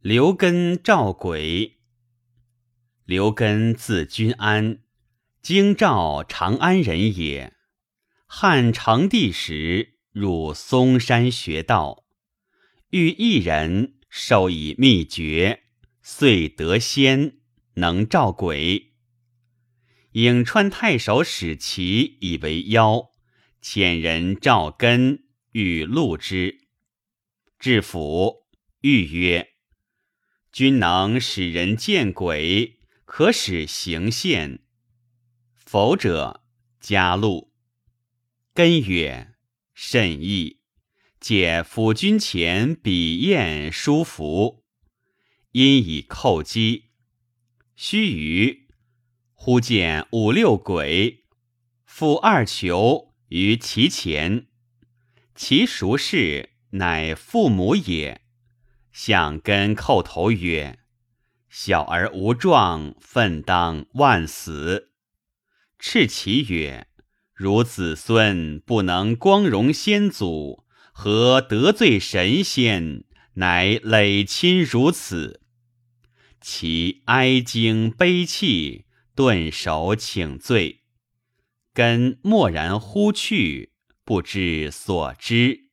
刘根召鬼。刘根字君安，京兆长安人也。汉成帝时入嵩山学道，遇一人，授以秘诀，遂得仙，能召鬼。颍川太守史奇以为妖，遣人召根，欲录之。至府，欲曰：“君能使人见鬼，可使行现。否者，加禄。”根曰：“甚易，借辅君前笔砚书符，因以叩击。须臾，忽见五六鬼，负二裘于其前，其孰是？”乃父母也。向根叩头曰：“小儿无状，奋当万死。”斥其曰：“汝子孙不能光荣先祖，何得罪神仙？乃累亲如此。”其哀惊悲泣，顿首请罪。根默然忽去，不知所知。